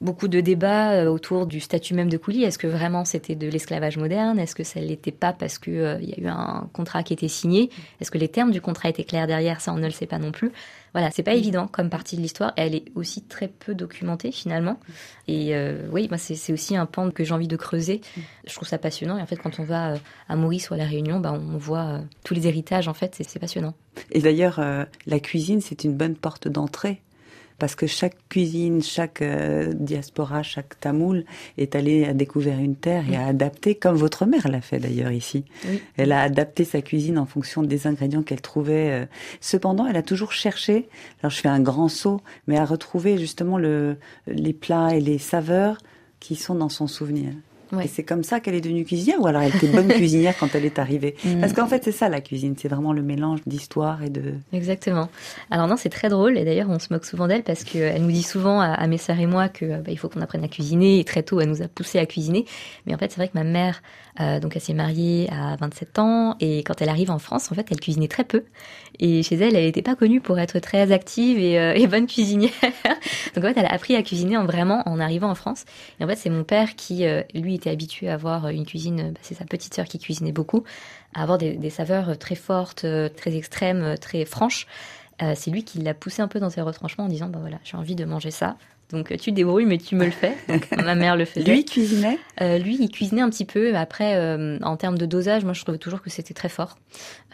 beaucoup de débats euh, autour du statut même de coulis. Est-ce que vraiment c'était de l'esclavage moderne? Est-ce que ça ne l'était pas parce qu'il euh, y a eu un contrat qui était signé? Est-ce que les termes du contrat étaient clairs derrière? Ça, on ne le sait pas non plus. Voilà, c'est pas évident comme partie de l'histoire. Elle est aussi très peu documentée finalement. Et euh, oui, moi c'est aussi un pan que j'ai envie de creuser. Je trouve ça passionnant. Et en fait, quand on va à Maurice ou à la Réunion, bah, on voit tous les héritages. En fait, c'est passionnant. Et d'ailleurs, la cuisine, c'est une bonne porte d'entrée parce que chaque cuisine, chaque euh, diaspora, chaque tamoul est allé à découvrir une terre et a adapté, comme votre mère l'a fait d'ailleurs ici. Oui. Elle a adapté sa cuisine en fonction des ingrédients qu'elle trouvait. Euh. Cependant, elle a toujours cherché, alors je fais un grand saut, mais à retrouver justement le, les plats et les saveurs qui sont dans son souvenir. Ouais. Et c'est comme ça qu'elle est devenue cuisinière ou alors elle était bonne cuisinière quand elle est arrivée? Mm. Parce qu'en fait, c'est ça la cuisine, c'est vraiment le mélange d'histoire et de... Exactement. Alors non, c'est très drôle et d'ailleurs on se moque souvent d'elle parce qu'elle nous dit souvent à, mes sœurs et moi que bah, il faut qu'on apprenne à cuisiner et très tôt elle nous a poussé à cuisiner. Mais en fait, c'est vrai que ma mère, euh, donc elle s'est mariée à 27 ans et quand elle arrive en France, en fait, elle cuisinait très peu. Et chez elle, elle n'était pas connue pour être très active et, euh, et bonne cuisinière. donc en fait, elle a appris à cuisiner en vraiment en arrivant en France. Et en fait, c'est mon père qui, euh, lui, était habitué à avoir une cuisine, bah, c'est sa petite sœur qui cuisinait beaucoup, à avoir des, des saveurs très fortes, très extrêmes, très franches. Euh, c'est lui qui l'a poussé un peu dans ses retranchements en disant bah voilà j'ai envie de manger ça donc tu te débrouilles, mais tu me le fais. Donc, ma mère le faisait. lui cuisinait? Euh, Lui, il cuisinait un petit peu. Après, euh, en termes de dosage, moi, je trouvais toujours que c'était très fort.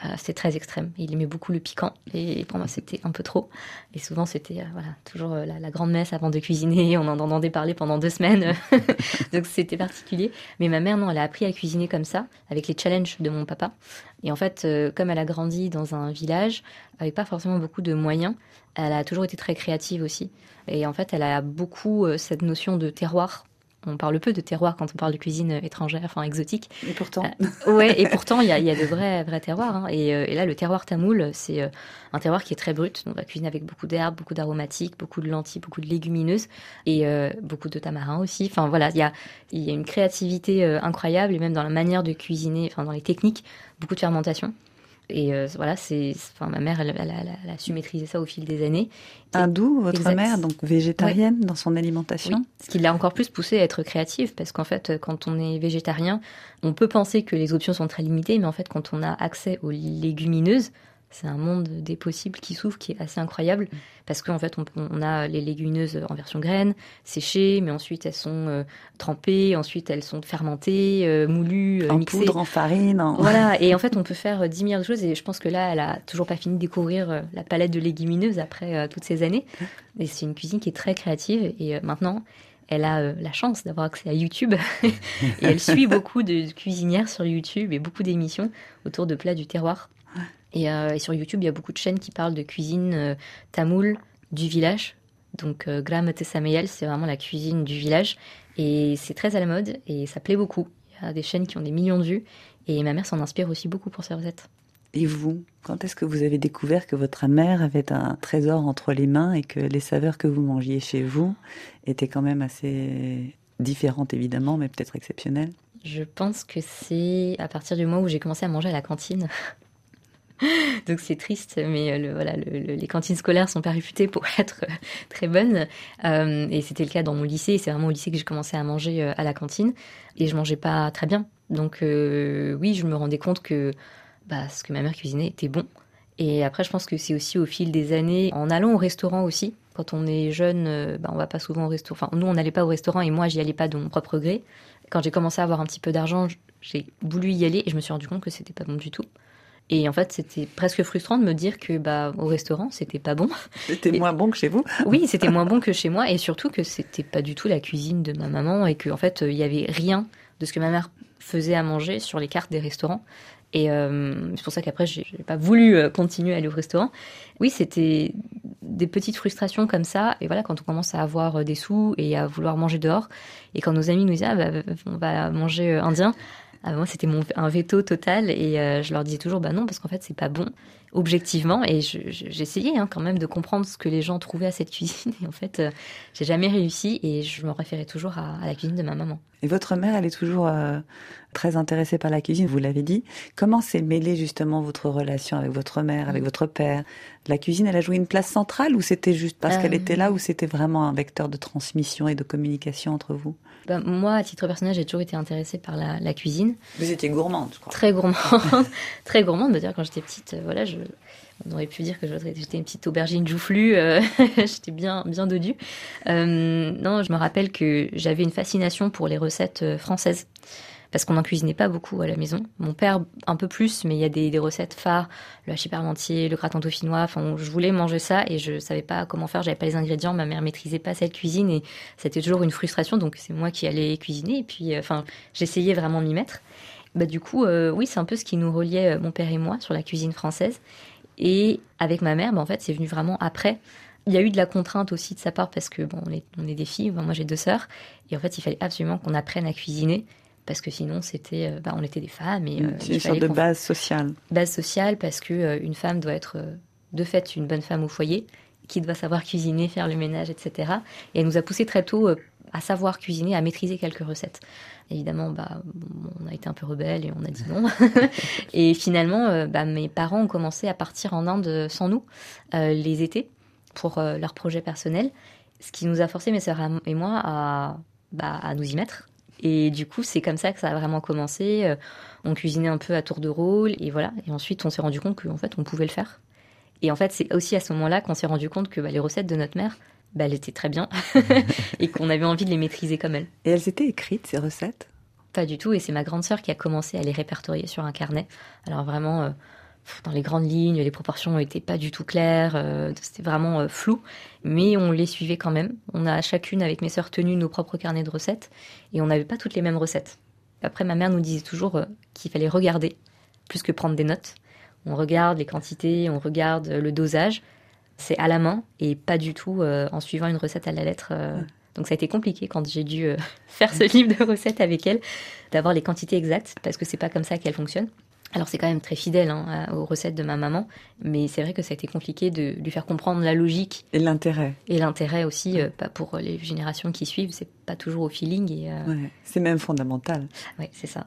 Euh, c'était très extrême. Il aimait beaucoup le piquant, et pour moi, c'était un peu trop. Et souvent, c'était euh, voilà toujours euh, la, la, grande messe avant de cuisiner. On en entendait parler pendant deux semaines, donc c'était particulier. Mais ma mère, non, elle a appris à cuisiner comme ça, avec les challenges de mon papa. Et en fait, comme elle a grandi dans un village avec pas forcément beaucoup de moyens, elle a toujours été très créative aussi. Et en fait, elle a beaucoup euh, cette notion de terroir on parle peu de terroir quand on parle de cuisine étrangère, enfin exotique. Et pourtant. ouais, et pourtant, il y a, y a, de vrais, vrais terroirs. Hein. Et, et, là, le terroir tamoul, c'est un terroir qui est très brut. On va cuisiner avec beaucoup d'herbes, beaucoup d'aromatiques, beaucoup de lentilles, beaucoup de légumineuses et beaucoup de tamarin aussi. Enfin voilà, il y a, y a une créativité incroyable et même dans la manière de cuisiner, enfin dans les techniques, beaucoup de fermentation. Et euh, voilà, c'est, enfin, ma mère, elle, elle, elle, a su maîtriser ça au fil des années. Hindoue, votre exact. mère, donc végétarienne ouais. dans son alimentation? Oui. Ce qui l'a encore plus poussée à être créative, parce qu'en fait, quand on est végétarien, on peut penser que les options sont très limitées, mais en fait, quand on a accès aux légumineuses, c'est un monde des possibles qui s'ouvre, qui est assez incroyable, parce qu'en fait, on, on, a les légumineuses en version graines, séchées, mais ensuite elles sont euh, trempées, ensuite elles sont fermentées, euh, moulues, en mixées. poudre, en farine. En... Voilà, et en fait, on peut faire 10 milliards de choses, et je pense que là, elle a toujours pas fini de découvrir la palette de légumineuses après euh, toutes ces années. Et c'est une cuisine qui est très créative, et maintenant, elle a euh, la chance d'avoir accès à YouTube et elle suit beaucoup de cuisinières sur YouTube et beaucoup d'émissions autour de plats du terroir. Et, euh, et, sur YouTube, il y a beaucoup de chaînes qui parlent de cuisine euh, tamoule du village. Donc, euh, Gram Tessameyel, c'est vraiment la cuisine du village. Et c'est très à la mode et ça plaît beaucoup. Il y a des chaînes qui ont des millions de vues. Et ma mère s'en inspire aussi beaucoup pour ses recettes. Et vous, quand est-ce que vous avez découvert que votre mère avait un trésor entre les mains et que les saveurs que vous mangiez chez vous étaient quand même assez différentes évidemment, mais peut-être exceptionnelles? Je pense que c'est à partir du moment où j'ai commencé à manger à la cantine. Donc c'est triste, mais le, voilà, le, le, les cantines scolaires sont pas réputées pour être très bonnes. Euh, et c'était le cas dans mon lycée. C'est vraiment au lycée que j'ai commencé à manger euh, à la cantine. Et je mangeais pas très bien. Donc euh, oui, je me rendais compte que bah, ce que ma mère cuisinait était bon. Et après, je pense que c'est aussi au fil des années, en allant au restaurant aussi. Quand on est jeune, euh, bah, on va pas souvent au restaurant. Enfin, nous, on n'allait pas au restaurant et moi, j'y allais pas de mon propre gré. Quand j'ai commencé à avoir un petit peu d'argent, j'ai voulu y aller et je me suis rendu compte que c'était pas bon du tout. Et en fait, c'était presque frustrant de me dire que bah au restaurant, c'était pas bon. C'était moins bon que chez vous. oui, c'était moins bon que chez moi, et surtout que c'était pas du tout la cuisine de ma maman, et qu'en en fait, il y avait rien de ce que ma mère faisait à manger sur les cartes des restaurants. Et euh, c'est pour ça qu'après, j'ai pas voulu continuer à aller au restaurant. Oui, c'était des petites frustrations comme ça. Et voilà, quand on commence à avoir des sous et à vouloir manger dehors, et quand nos amis nous disent ah, bah, on va manger indien, moi, c'était mon un veto total et euh, je leur disais toujours bah non parce qu'en fait c'est pas bon objectivement et j'essayais hein, quand même de comprendre ce que les gens trouvaient à cette cuisine et en fait euh, j'ai jamais réussi et je me référais toujours à, la cuisine de ma maman. Et votre mère, elle est toujours euh, très intéressée par la cuisine, vous l'avez dit. Comment s'est mêlée justement votre relation avec votre mère, avec votre père? La cuisine, elle a joué une place centrale ou c'était juste parce euh... qu'elle était là ou c'était vraiment un vecteur de transmission et de communication entre vous? Ben, Moi, à titre personnel, j'ai toujours été intéressée par la, la, cuisine. Vous étiez gourmande, je crois. Très gourmande, très gourmande. dire quand j'étais petite, voilà, je, on aurait pu dire que j'étais une petite aubergine joufflue, euh, j'étais bien, bien dodue. Euh, non, je me rappelle que j'avais une fascination pour les recettes françaises parce qu'on n'en cuisinait pas beaucoup à la maison. Mon père un peu plus, mais il y a des, recettes phares, le hachis parmentier, le gratin dauphinois. Enfin, je voulais manger ça et je savais pas comment faire. J'avais pas les ingrédients. Ma mère maîtrisait pas cette cuisine et c'était toujours une frustration. Donc c'est moi qui allais cuisiner et puis, enfin, j'essayais vraiment de m'y mettre. Bah du coup, euh, oui, c'est un peu ce qui nous reliait mon père et moi sur la cuisine française. Et avec ma mère, bah, en fait, c'est venu vraiment après. Il y a eu de la contrainte aussi de sa part parce que bon, on est, on est des filles. moi, j'ai deux sœurs et en fait, il fallait absolument qu'on apprenne à cuisiner parce que sinon c'était bah, on était des femmes et euh, une sorte de base sociale base sociale parce que euh, une femme doit être euh, de fait une bonne femme au foyer qui doit savoir cuisiner faire le ménage etc et elle nous a poussé très tôt à savoir cuisiner à maîtriser quelques recettes évidemment bah on a été un peu rebelle et on a dit non et finalement bah, mes parents ont commencé à partir en Inde sans nous les étés pour leurs projets personnels ce qui nous a forcé mes sœurs et moi à bah, à nous y mettre et du coup, c'est comme ça que ça a vraiment commencé. Euh, on cuisinait un peu à tour de rôle et voilà. Et ensuite, on s'est rendu compte qu'en fait, on pouvait le faire. Et en fait, c'est aussi à ce moment-là qu'on s'est rendu compte que bah, les recettes de notre mère, bah, elles étaient très bien et qu'on avait envie de les maîtriser comme elle. Et elles étaient écrites, ces recettes? Pas du tout. Et c'est ma grande sœur qui a commencé à les répertorier sur un carnet. Alors vraiment, euh, dans les grandes lignes, les proportions n'étaient pas du tout claires, euh, c'était vraiment euh, flou, mais on les suivait quand même. On a chacune avec mes sœurs tenu nos propres carnets de recettes et on n'avait pas toutes les mêmes recettes. Après, ma mère nous disait toujours qu'il fallait regarder plus que prendre des notes. On regarde les quantités, on regarde le dosage. C'est à la main et pas du tout euh, en suivant une recette à la lettre. Donc ça a été compliqué quand j'ai dû euh, faire ce livre de recettes avec elle, d'avoir les quantités exactes, parce que c'est pas comme ça qu'elle fonctionne. Alors c'est quand même très fidèle hein, aux recettes de ma maman, mais c'est vrai que ça a été compliqué de lui faire comprendre la logique et l'intérêt. Et l'intérêt aussi, euh, pas pour les générations qui suivent, c'est pas toujours au feeling. Et, euh, ouais, c'est même fondamental. Oui, c'est ça.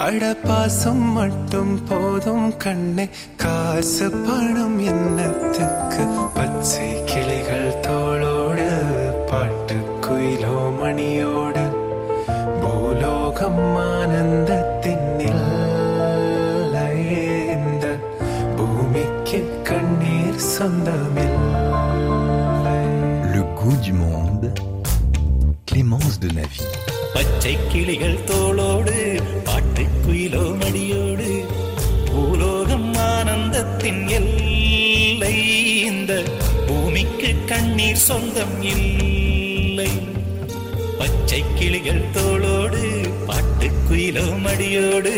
அட பாசம் மட்டும் போதும் கண்ணே. காசு பணம் என்னத்துக்கு? பச்சை கிளிகள் தோளோடு பாட்டு குயிலோ மணியோடு. சொந்தம் இல்லை. பச்சை கிளிகள் தோளோடு பாட்டுக்குயிலோ மடியோடு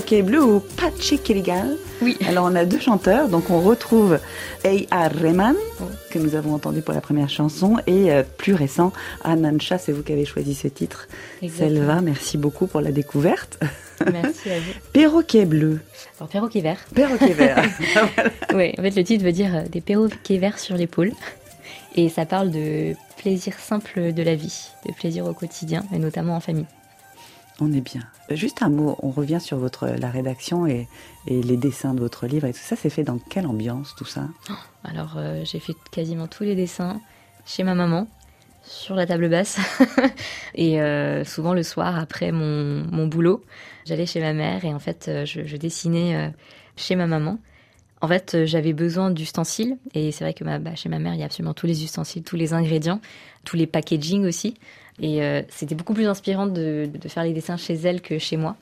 perroquet bleu ou Pache Kiligal. Oui. Alors on a deux chanteurs, donc on retrouve A.R. Rehman, que nous avons entendu pour la première chanson, et euh, plus récent, Anancha, c'est vous qui avez choisi ce titre. Exactement. Selva, merci beaucoup pour la découverte. Merci à vous. Perroquet bleu. Alors, perroquet vert. Perroquet vert. Oui, en fait, le titre veut dire euh, des perroquets verts sur l'épaule. Et ça parle de plaisir simple de la vie, de plaisir au quotidien, et notamment en famille. On est bien. Juste un mot, on revient sur votre, la rédaction et, les dessins de votre livre et tout ça. C'est fait dans quelle ambiance tout ça? Alors, euh, j'ai fait quasiment tous les dessins chez ma maman, sur la table basse. et euh, souvent le soir, après mon, mon boulot, j'allais chez ma mère et en fait, euh, je, dessinais euh, chez ma maman. En fait, euh, j'avais besoin d'ustensiles et c'est vrai que ma, bah, chez ma mère, il y a absolument tous les ustensiles, tous les ingrédients, tous les packaging aussi. Et euh, c'était beaucoup plus inspirant de, de faire les dessins chez elle que chez moi.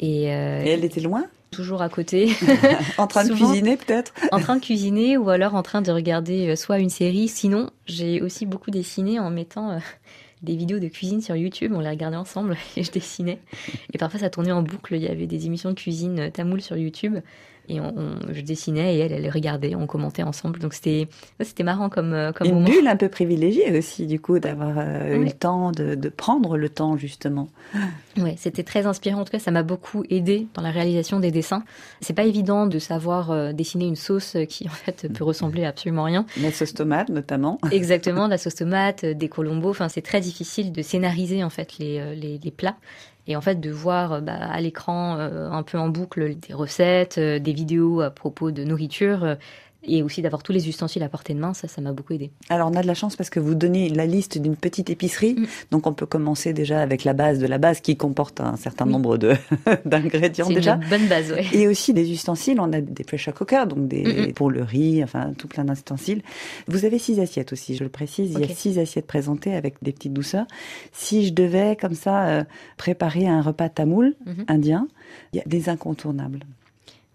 Et, euh, Et elle était loin toujours à côté. En train de Souvent. cuisiner peut-être en train de cuisiner ou alors en train de regarder euh, soit une série. Sinon, j'ai aussi beaucoup dessiné en mettant euh, des vidéos de cuisine sur YouTube. On les regardait ensemble et je dessinais. Et parfois, ça tournait en boucle. Il y avait des émissions de cuisine euh, tamoul sur YouTube. Et on, on- je dessinais et elle, elle regardait. On commentait ensemble. Donc c'était marrant comme, euh, comme Une moment. bulle un peu privilégiée aussi, du coup, d'avoir euh, eu le temps, de, de prendre le temps, justement. Ouais, c'était très inspirant. En tout cas, ça m'a beaucoup aidé dans la réalisation des dessins. C'est pas évident de savoir euh, dessiner une sauce qui, en fait, peut ressembler à absolument rien. La sauce tomate, notamment. Exactement, la sauce tomate, des colombos. Enfin, c'est très difficile de scénariser en fait les, les, les plats. Et en fait, de voir euh, bah, à l'écran euh, un peu en boucle des recettes, euh, des vidéos à propos de nourriture, et aussi d'avoir tous les ustensiles à portée de main, ça, ça m'a beaucoup aidé. Alors, on a de la chance parce que vous donnez la liste d'une petite épicerie. Mm. Donc, on peut commencer déjà avec la base de la base qui comporte un certain Oui. nombre de d'ingrédients C'est déjà. une bonne base, ouais. Et aussi des ustensiles, on a des pressure cookers, donc des Mm, mm. pour le riz, enfin tout plein d'ustensiles. Vous avez six assiettes aussi, je le précise. Il y a six assiettes présentées avec des petites douceurs. Si je devais comme ça euh, préparer un repas tamoul Mhm. indien, il y a des incontournables.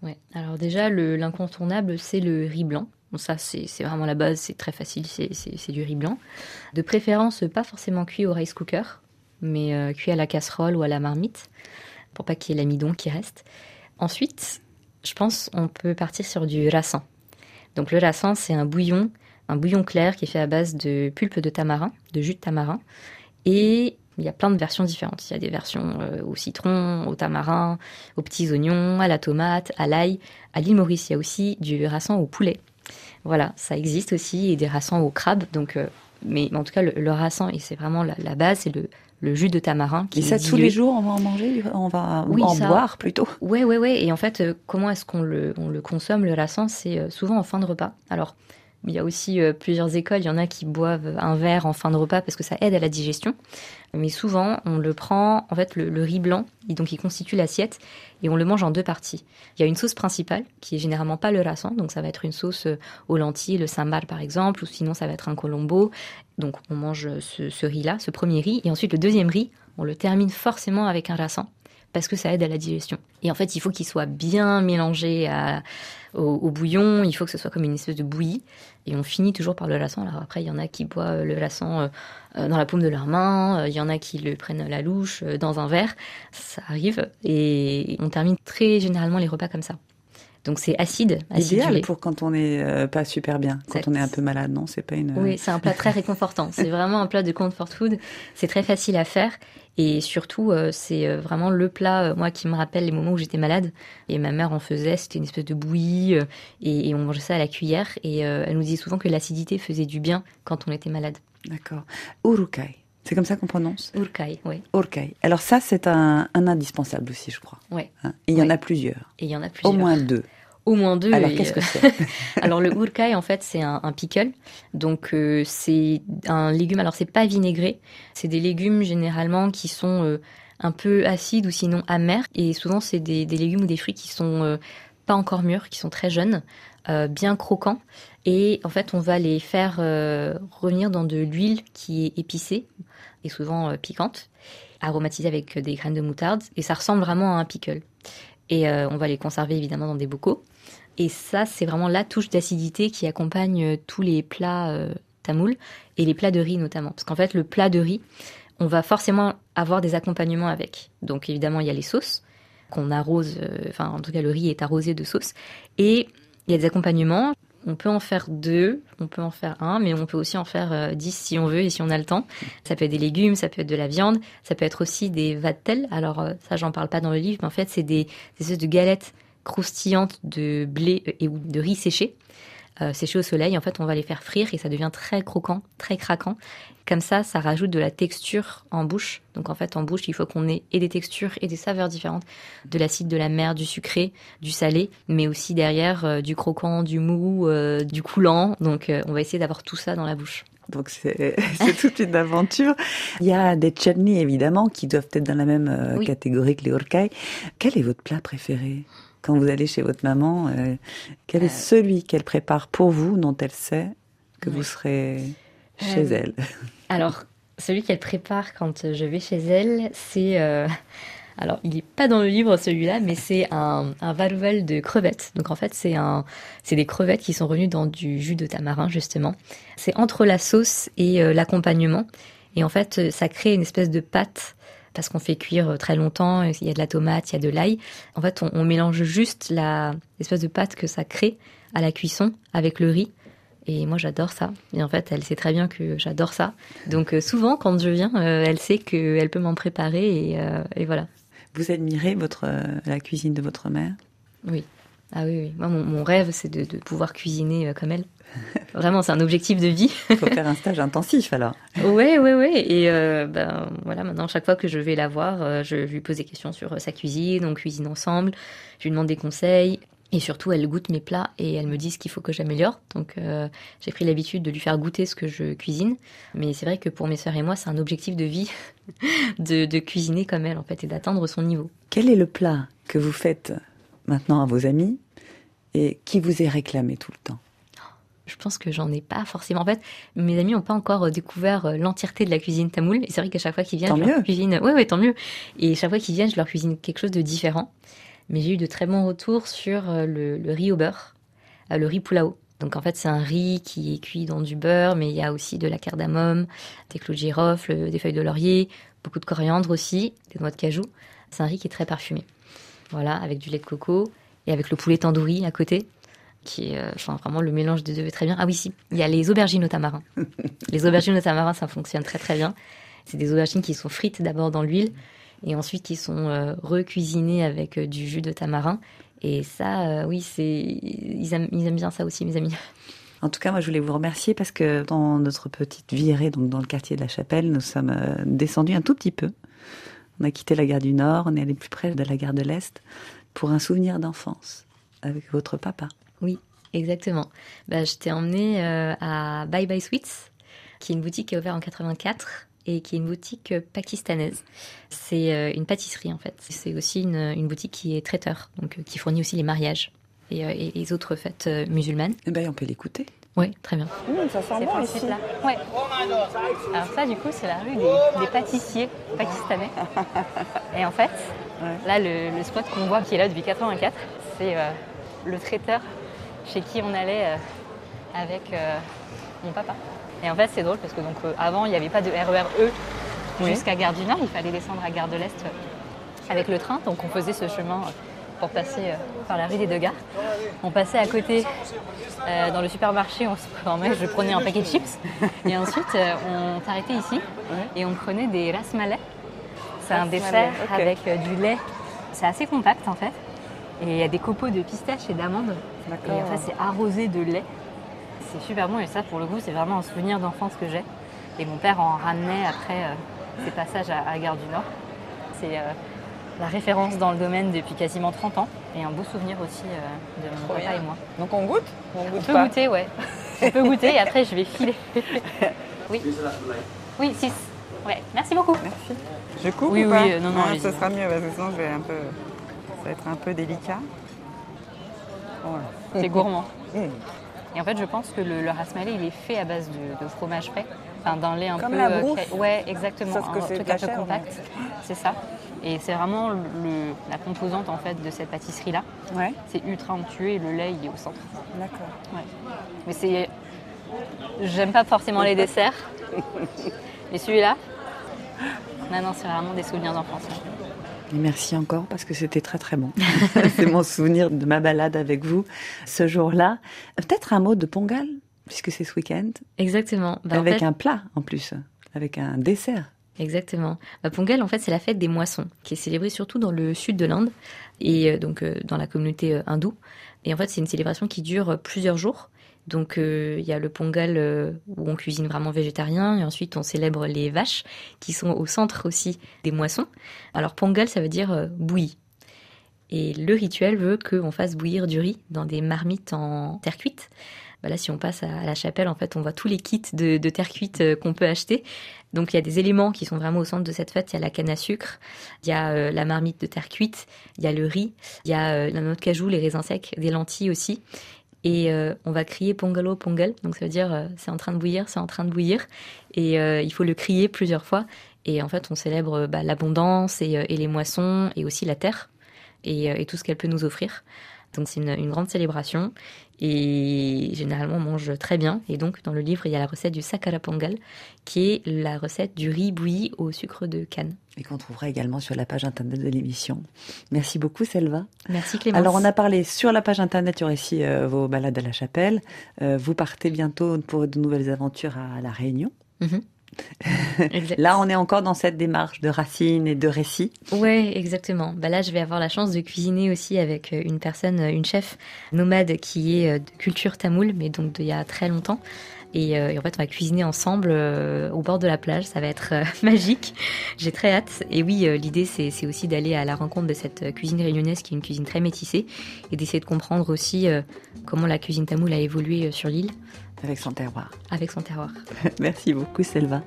Ouais. Alors déjà, le- l'incontournable, c'est le riz blanc. Bon, ça, c'est vraiment la base, c'est très facile, c'est du riz blanc. De préférence, pas forcément cuit au rice cooker, mais euh, cuit à la casserole ou à la marmite, pour pas qu'il y ait l'amidon qui reste. Ensuite, je pense on peut partir sur du rassin. Donc le rassin, c'est un bouillon, un bouillon clair qui est fait à base de pulpe de tamarin, de jus de tamarin, et Il y a plein de versions différentes. Il y a des versions euh, au citron, au tamarin, aux petits oignons, à la tomate, à l'ail. À l'île Maurice, il y a aussi du rassan au poulet. Voilà, ça existe aussi, et des rassans au crabe. Donc, euh, mais, en tout cas, le, le rassan, et c'est vraiment la, la base, c'est le, le jus de tamarin. Qui Et ça, tous les jours, on va en manger, on va Oui, en ça- boire plutôt. Ouais, ouais, ouais. Et en fait, euh, comment est-ce qu'on le, on le consomme, le rassan C'est souvent en fin de repas. Alors, il y a aussi euh, plusieurs écoles. Il y en a qui boivent un verre en fin de repas parce que ça aide à la digestion. Mais souvent, on le prend, en fait, le, riz blanc, il- donc il constitue l'assiette, et on le mange en deux parties. Il y a une sauce principale, qui est généralement pas le rassan, donc ça va être une sauce euh, aux lentilles, le sambar par exemple, ou sinon ça va être un colombo. Donc on mange ce, ce riz-là, ce premier riz, et ensuite le deuxième riz, on le termine forcément avec un rassan parce que ça aide à la digestion. Et en fait, il faut qu'il soit bien mélangé au, au bouillon, il faut que ce soit comme une espèce de bouillie. Et on finit toujours par le laçon. Alors après, il y en a qui boivent le laçon euh, euh, dans la paume de leur main, euh, il y en a qui le prennent la louche dans un verre. Ça arrive. Et on termine très généralement les repas comme ça. Donc c'est acide, Idéal acidulé. pour quand on n'est euh, pas super bien, quand on est un peu malade, non C'est pas une. Oui, c'est un plat très réconfortant. C'est vraiment un plat de comfort food. C'est très facile à faire. Et surtout, euh, c'est euh, vraiment le plat, euh, moi, qui me rappelle les moments où j'étais malade. Et ma mère en faisait, c'était une espèce de bouillie. et, et on mangeait ça à la cuillère. Et elle nous disait souvent que l'acidité faisait du bien quand on était malade. D'accord. Urukai. C'est comme ça qu'on prononce Urkai, oui. Urukai. Alors ça, c'est un, un indispensable aussi, je crois. Ouais. Hein Et il y en a plusieurs. Et il y en a plusieurs. Au moins deux. Au moins deux. Alors qu'est-ce que euh, c'est Alors le urkai en fait c'est un, un pickle, donc euh, c'est un légume. Alors c'est pas vinaigré, c'est des légumes généralement qui sont euh, un peu acides ou sinon amers, et souvent c'est des, des légumes ou des fruits qui sont euh, pas encore mûrs, qui sont très jeunes, bien croquants, et en fait on va les faire euh, revenir dans de l'huile qui est épicée et souvent euh, piquante, aromatisée avec des graines de moutarde, et ça ressemble vraiment à un pickle. Et euh, on va les conserver évidemment dans des bocaux. Et ça, c'est vraiment la touche d'acidité qui accompagne tous les plats tamouls et les plats de riz notamment. Parce qu'en fait, le plat de riz, on va forcément avoir des accompagnements avec. Donc évidemment, il y a les sauces qu'on arrose, enfin en tout cas le riz est arrosé de sauce. Et il y a des accompagnements. On peut en faire deux, on peut en faire un, mais on peut aussi en faire euh, dix si on veut et si on a le temps. Ça peut être des légumes, ça peut être de la viande, ça peut être aussi des vattels. Alors euh, ça, j'en parle pas dans le livre, mais en fait, c'est des, des espèces de galettes croustillantes de blé euh, et ou de riz séché, euh, au soleil. En fait, on va les faire frire et ça devient très croquant, très craquant. Comme ça, ça rajoute de la texture en bouche. Donc en fait, en bouche, il faut qu'on ait et des textures et des saveurs différentes, de l'acide, de la mer, du sucré, du salé, mais aussi derrière euh, du croquant, du mou, euh, du coulant. Donc euh, on va essayer d'avoir tout ça dans la bouche. Donc c'est toute une aventure. Il y a des chutneys évidemment qui doivent être dans la même Oui. catégorie que les urkai. Quel est votre plat préféré? Quand vous allez chez votre maman euh, Quel est Euh. celui qu'elle prépare pour vous, dont elle sait que Ouais. vous serez chez Euh, elle? Alors, celui qu'elle prépare quand je vais chez elle, c'est... euh, Alors, il n'est pas dans le livre celui-là, mais c'est un, un varouvel de crevettes. Donc en fait, c'est un, c'est des crevettes qui sont revenues dans du jus de tamarin justement. C'est entre la sauce et euh, l'accompagnement, et en fait, ça crée une espèce de pâte parce qu'on fait cuire euh, très longtemps. Il y a de la tomate, il y a de l'ail. En fait, on, on mélange juste la espèce de pâte que ça crée à la cuisson avec le riz. Et moi, j'adore ça. Et en fait, elle sait très bien que j'adore ça. Donc, euh, souvent, quand je viens, euh, elle sait qu'elle peut m'en préparer. Et, euh, et voilà. Vous admirez votre la cuisine de votre mère? Oui. Ah oui, oui. Moi, mon, mon rêve, c'est de, de pouvoir cuisiner comme elle. Vraiment, c'est un objectif de vie. Il faut faire un stage intensif alors. Ouais, ouais, ouais. Et euh, ben voilà, maintenant chaque fois que je vais la voir, euh, je lui pose des questions sur euh, sa cuisine, on cuisine ensemble, je lui demande des conseils. Et surtout, elle goûte mes plats et elle me dit ce qu'il faut que j'améliore. Donc, euh, j'ai pris l'habitude de lui faire goûter ce que je cuisine. Mais c'est vrai que pour mes sœurs et moi, c'est un objectif de vie de, de cuisiner comme elle, en fait, et d'atteindre son niveau. Quel est le plat que vous faites maintenant à vos amis et qui vous est réclamé tout le temps? Je pense que j'en ai pas forcément. En fait, mes amis n'ont pas encore euh, découvert euh, l'entièreté de la cuisine tamoule. Et c'est vrai qu'à chaque fois qu'ils viennent, Tant je leur cuisine. Ouais, ouais, tant mieux. Et chaque fois qu'ils viennent, je leur cuisine quelque chose de différent. Mais j'ai eu de très bons retours sur euh, le, le riz au beurre, le riz pulao. Donc en fait, c'est un riz qui est cuit dans du beurre, mais il y a aussi de la cardamome, des clous de girofle, des feuilles de laurier, beaucoup de coriandre aussi, des noix de cajou. C'est un riz qui est très parfumé. Voilà, avec du lait de coco et avec le poulet tandoori à côté qui est euh, enfin, vraiment le mélange des deux est très bien. Ah oui, si, il y a les aubergines au tamarin. les aubergines au tamarin, ça fonctionne très très bien. C'est des aubergines qui sont frites d'abord dans l'huile et ensuite qui sont euh, recuisinées avec euh, du jus de tamarin. Et ça, euh, oui, c'est ils aiment, ils aiment bien ça aussi, mes amis. En tout cas, moi, je voulais vous remercier parce que dans notre petite virée, donc dans le quartier de la Chapelle, nous sommes descendus un tout petit peu. On a quitté la gare du Nord, on est allé plus près de la gare de l'Est pour un souvenir d'enfance avec votre papa. Oui, exactement. Bah, je t'ai emmené euh, à Bye Bye Sweets, qui est une boutique qui est ouverte en 84 et qui est une boutique euh, pakistanaise. C'est euh, une pâtisserie en fait. C'est aussi une, une boutique qui est traiteur, donc euh, qui fournit aussi les mariages et, euh, et les autres fêtes euh, musulmanes. Eh ben, on peut l'écouter. Oui, très bien. ça sent C'est par ici là. Ouais. Alors ça, du coup, c'est la rue des, des pâtissiers pakistanais. Et en fait, Ouais. là, le, le spot qu'on voit qui est là depuis 84, c'est euh, le traiteur chez qui on allait euh, avec euh, mon papa. Et en fait, c'est drôle parce que donc euh, avant, il n'y avait pas de RER E Oui. jusqu'à Gare du Nord. Il fallait descendre à Gare de l'Est avec le train. Donc on faisait ce chemin pour passer par la rue des deux gares. On passait à côté euh, dans le supermarché, on se prenait, je prenais un paquet de chips. Et ensuite, on s'arrêtait ici et on prenait des rasmalais. C'est un dessert avec du lait. C'est assez compact en fait. Et il y a des copeaux de pistaches et d'amandes. Et en fait, c'est arrosé de lait. C'est super bon et ça, pour le coup, c'est vraiment un souvenir d'enfance que j'ai. Et mon père en ramenait après euh, ses passages à, à Gare du Nord. C'est euh, la référence dans le domaine depuis quasiment 30 ans et un beau souvenir aussi euh, de mon Trop papa bien. et moi. Donc on goûte? On On goûte peut pas? goûter, ouais. On peut goûter et après je vais filer. oui. Oui, 6. Ouais, merci beaucoup. Merci. Je coupe Oui, ou pas? oui, euh, non, non, allez-y. Ce sera mieux parce que sinon je vais un peu, ça va être un peu délicat. Voilà. C'est gourmand. Mm. Et en fait, je pense que le, le rasmalé, il est fait à base de, de fromage frais, enfin d'un lait un Comme peu. la euh, cré- Ouais, exactement. Sauf que un truc un peu compact. C'est ça. Et c'est vraiment le- la composante en fait de cette pâtisserie-là. Ouais, C'est ultra onctueux et le lait, il est au centre. d'accord. Mais c'est. J'aime pas forcément les desserts. Mais celui-là, non, non, c'est vraiment des souvenirs d'enfance. Et merci encore parce que c'était très très bon. C'est mon souvenir de ma balade avec vous ce jour-là. Peut-être un mot de Pongal, puisque c'est ce week-end, Exactement. Bah, en avec fait- un plat en plus, avec un dessert. Exactement. Bah, Pongal, en fait, c'est la fête des moissons, qui est célébrée surtout dans le sud de l'Inde et euh, donc euh, dans la communauté euh, hindoue. Et en fait, c'est une célébration qui dure plusieurs jours. Donc, euh, il y a le Pongal euh, où on cuisine vraiment végétarien et ensuite on célèbre les vaches qui sont au centre aussi des moissons. Alors, Pongal, ça veut dire euh, bouilli. Et le rituel veut qu'on fasse bouillir du riz dans des marmites en terre cuite. Bah là, si on passe à la chapelle, en fait, on voit tous les kits de, de terre cuite qu'on peut acheter. Donc il y a des éléments qui sont vraiment au centre de cette fête. Il y a la canne à sucre, il y a la marmite de terre cuite, il y a le riz, il y a la noix de cajou, les raisins secs, des lentilles aussi. Et euh, on va crier pongalo pongal, donc ça veut dire euh, c'est en train de bouillir, c'est en train de bouillir. Et euh, il faut le crier plusieurs fois. Et en fait, on célèbre bah, l'abondance et, les moissons et aussi la terre et tout ce qu'elle peut nous offrir. Donc c'est une, une grande célébration et généralement on mange très bien. Et donc dans le livre il y a la recette du sakara pongal qui est la recette du riz bouilli au sucre de canne. Et qu'on trouvera également sur la page internet de l'émission. Merci beaucoup, Selva. Merci Clémence. Alors, on a parlé sur la page internet, aura ici euh, vos balades à la chapelle. Euh, vous partez bientôt pour de nouvelles aventures à La Réunion. Mhm. Exact. Là, on est encore dans cette démarche de racines et de récits. Ouais, exactement. Bah là, je vais avoir la chance de cuisiner aussi avec euh, une personne, euh, une chef nomade qui est euh, de culture tamoule, mais donc d'il y a très longtemps. Et, euh, et en fait, on va cuisiner ensemble euh, au bord de la plage. Ça va être euh, magique. J'ai très hâte. Et oui, l'idée, c'est c'est aussi d'aller à la rencontre de cette cuisine réunionnaise qui est une cuisine très métissée et d'essayer de comprendre aussi comment la cuisine tamoule a évolué sur l'île Avec son terroir. avec son terroir. Merci beaucoup, Selva.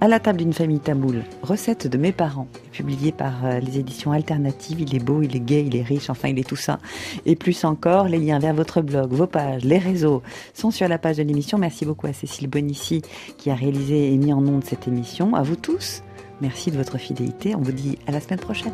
À la table d'une famille tamoule, recette de mes parents, publiée par euh, les éditions alternatives. Il est beau, il est gai, il est riche, enfin, il est tout ça. Et plus encore, les liens vers votre blog, vos pages, les réseaux sont sur la page de l'émission. Merci beaucoup à Cécile Bonissi qui a réalisé et mis en onde cette émission. À vous tous, merci de votre fidélité. On vous dit à la semaine prochaine.